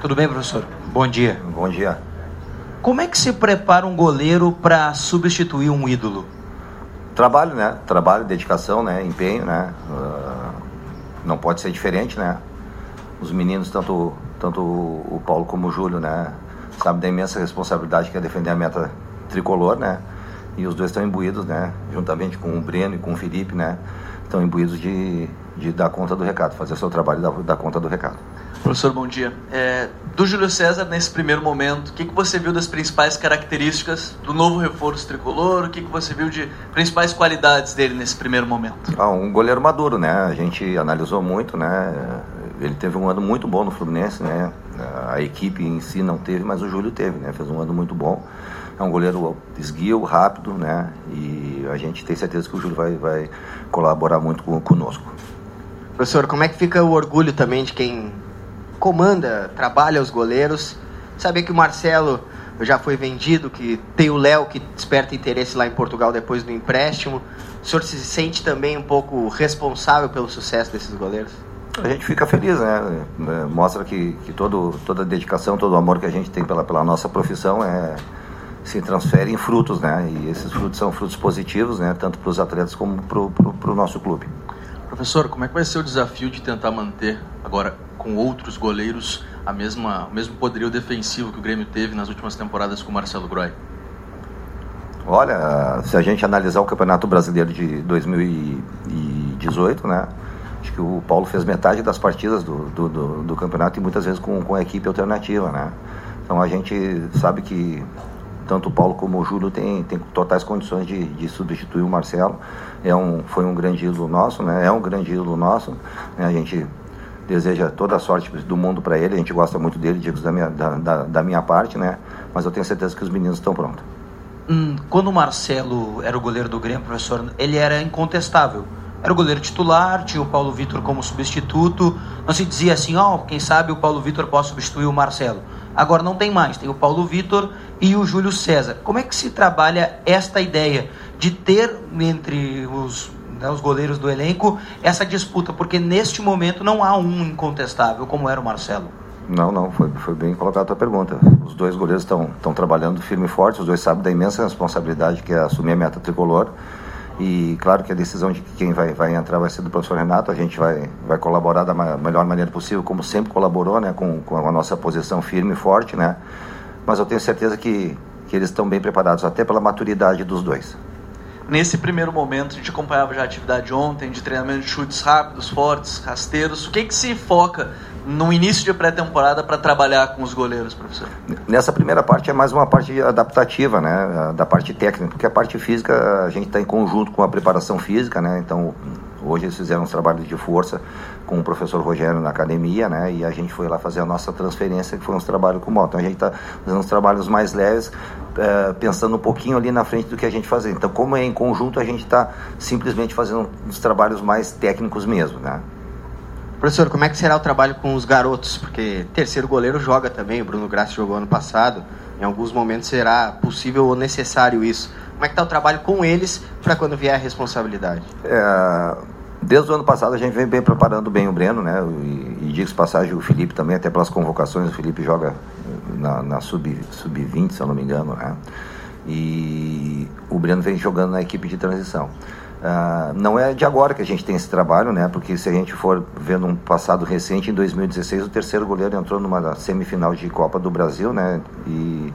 Tudo bem, professor? Bom dia. Bom dia. Como é que se prepara um goleiro para substituir um ídolo? Trabalho, né? Trabalho, dedicação, né? Empenho, né? Uh, não pode ser diferente, né? Os meninos, tanto, tanto o Paulo como o Júlio, né? Sabem da imensa responsabilidade que é defender a meta tricolor, né? E os dois estão imbuídos, né? Juntamente com o Breno e com o Felipe, né? Estão imbuídos de, de dar conta do recado, fazer o seu trabalho e dar, dar conta do recado. Professor, bom dia. É, do Júlio César, nesse primeiro momento, o que, que você viu das principais características do novo reforço tricolor? O que, que você viu de principais qualidades dele nesse primeiro momento? Ah, um goleiro maduro, né? A gente analisou muito, né? Ele teve um ano muito bom no Fluminense, né? A equipe em si não teve, mas o Júlio teve, né? Fez um ano muito bom. É um goleiro esguio, rápido, né? E a gente tem certeza que o Júlio vai, vai colaborar muito conosco. Professor, como é que fica o orgulho também de quem comanda, trabalha os goleiros. Saber que o Marcelo já foi vendido, que tem o Léo que desperta interesse lá em Portugal depois do empréstimo. O senhor se sente também um pouco responsável pelo sucesso desses goleiros? A gente fica feliz, né? É, mostra que, que todo, toda a dedicação, todo o amor que a gente tem pela, pela nossa profissão é, se transfere em frutos, né? E esses frutos são frutos positivos, né? Tanto para os atletas como para o nosso clube. Professor, como é que vai ser o desafio de tentar manter agora com outros goleiros a mesma, o mesmo poderio defensivo que o Grêmio teve nas últimas temporadas com o Marcelo Groy? Olha, se a gente analisar o Campeonato Brasileiro de 2018, né? Acho que o Paulo fez metade das partidas do, do, do, do campeonato e muitas vezes com, com a equipe alternativa, né? Então a gente sabe que tanto o Paulo como o Júlio têm, têm totais condições de, de substituir o Marcelo. É um, foi um grande ídolo nosso, né? É um grande ídolo nosso. Né? A gente deseja toda a sorte do mundo para ele. A gente gosta muito dele, digo da minha, da, da, da, minha parte, né? Mas eu tenho certeza que os meninos estão prontos. Hum, quando o Marcelo era o goleiro do Grêmio, professor, ele era incontestável. Era o goleiro titular, tinha o Paulo Vitor como substituto. Não se dizia assim, ó, oh, quem sabe o Paulo Vitor pode substituir o Marcelo. Agora não tem mais, tem o Paulo Vitor e o Júlio César. Como é que se trabalha esta ideia de ter entre os né, os goleiros do elenco, essa disputa, porque neste momento não há um incontestável, como era o Marcelo. Não, não, foi, foi bem colocada a tua pergunta. Os dois goleiros estão trabalhando firme e forte, os dois sabem da imensa responsabilidade que é assumir a meta tricolor. E claro que a decisão de quem vai, vai entrar vai ser do professor Renato, a gente vai, vai colaborar da melhor maneira possível, como sempre colaborou, né, com, com a nossa posição firme e forte, né. Mas eu tenho certeza que, que eles estão bem preparados, até pela maturidade dos dois. Nesse primeiro momento, a gente acompanhava já a atividade ontem de treinamento de chutes rápidos, fortes, rasteiros. O que, que se foca no início de pré-temporada para trabalhar com os goleiros, professor? Nessa primeira parte é mais uma parte adaptativa, né, da parte técnica, porque a parte física a gente está em conjunto com a preparação física, né, então hoje eles fizeram uns trabalhos de força com o professor Rogério na academia, né? E a gente foi lá fazer a nossa transferência, que foi uns trabalhos com moto. Então a gente está fazendo uns trabalhos mais leves, é, pensando um pouquinho ali na frente do que a gente fazer. Então, como é em conjunto, a gente está simplesmente fazendo uns trabalhos mais técnicos mesmo, né? Professor, como é que será o trabalho com os garotos? Porque terceiro goleiro joga também, o Bruno Grassi jogou ano passado. Em alguns momentos será possível ou necessário isso. Como é que está o trabalho com eles para quando vier a responsabilidade? É, Desde o ano passado a gente vem bem preparando bem o Breno, né? E, e digo passagem o Felipe também, até pelas convocações, o Felipe joga na, na sub-20, sub se eu não me engano, né? E o Breno vem jogando na equipe de transição. Uh, não é de agora que a gente tem esse trabalho, né? Porque se a gente for vendo um passado recente, em 2016 o terceiro goleiro entrou numa semifinal de Copa do Brasil, né? E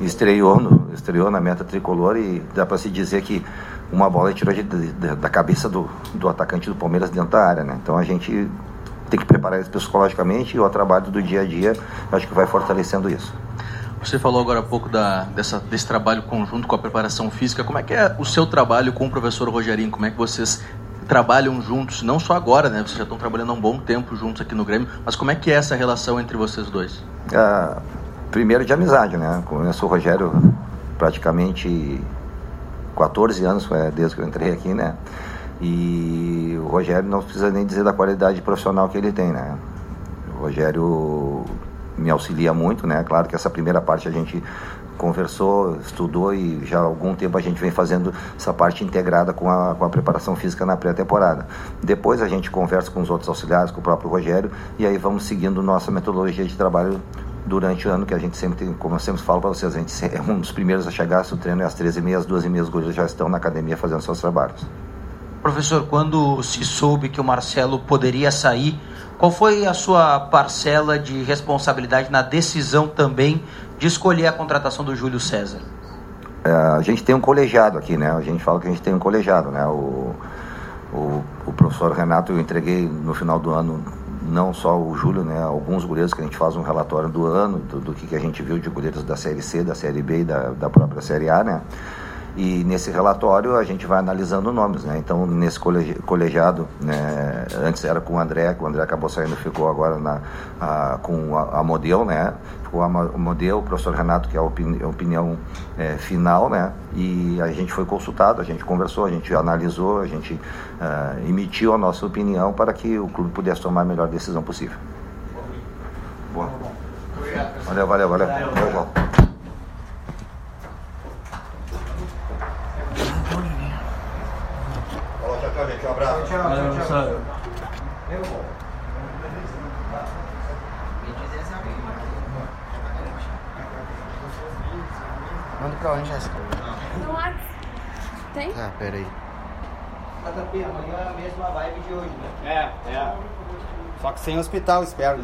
estreou, no, estreou na meta tricolor e dá para se dizer que uma bola tirou de, de, da cabeça do, do atacante do Palmeiras dentro da área, né? Então a gente tem que preparar isso psicologicamente e o trabalho do dia a dia acho que vai fortalecendo isso. Você falou agora há pouco da, dessa, desse trabalho conjunto com a preparação física. Como é que é o seu trabalho com o professor Rogerinho? Como é que vocês trabalham juntos? Não só agora, né? Vocês já estão trabalhando há um bom tempo juntos aqui no Grêmio. Mas como é que é essa relação entre vocês dois? Ah, primeiro de amizade, né? Conheço o Rogério praticamente 14 anos desde que eu entrei aqui, né? E o Rogério não precisa nem dizer da qualidade profissional que ele tem, né? O Rogério me auxilia muito, né? Claro que essa primeira parte a gente conversou, estudou e já há algum tempo a gente vem fazendo essa parte integrada com a, com a preparação física na pré-temporada. Depois a gente conversa com os outros auxiliares, com o próprio Rogério, e aí vamos seguindo nossa metodologia de trabalho durante o ano, que a gente sempre tem, como eu sempre falo para vocês, a gente é um dos primeiros a chegar, se o treino é às 13h30, às 2h30 os já estão na academia fazendo seus trabalhos. Professor, quando se soube que o Marcelo poderia sair, qual foi a sua parcela de responsabilidade na decisão também de escolher a contratação do Júlio César? É, a gente tem um colegiado aqui, né? A gente fala que a gente tem um colegiado, né? O, o, o professor Renato eu entreguei no final do ano não só o Júlio, né, alguns goleiros que a gente faz um relatório do ano, do, do que, que a gente viu de goleiros da Série C, da Série B e da, da própria Série A, né? E nesse relatório a gente vai analisando nomes, né? Então nesse colegiado, né, antes era com o André, que o André acabou saindo, ficou agora na, a, com a, a Model, né? Ficou a, a Model, o professor Renato, que é a opini, a opinião é, final, né? E a gente foi consultado, a gente conversou, a gente analisou, a gente uh, emitiu a nossa opinião para que o clube pudesse tomar a melhor decisão possível. Boa. Valeu, valeu, valeu. valeu. Um abraço. Tchau, tchau, tchau. Eu vou. Manda pra onde, Jéssica? No WhatsApp. Tem? Ah, peraí. JP, amanhã é a mesma vibe de hoje, né? É, é. Só que sem hospital, espero, né?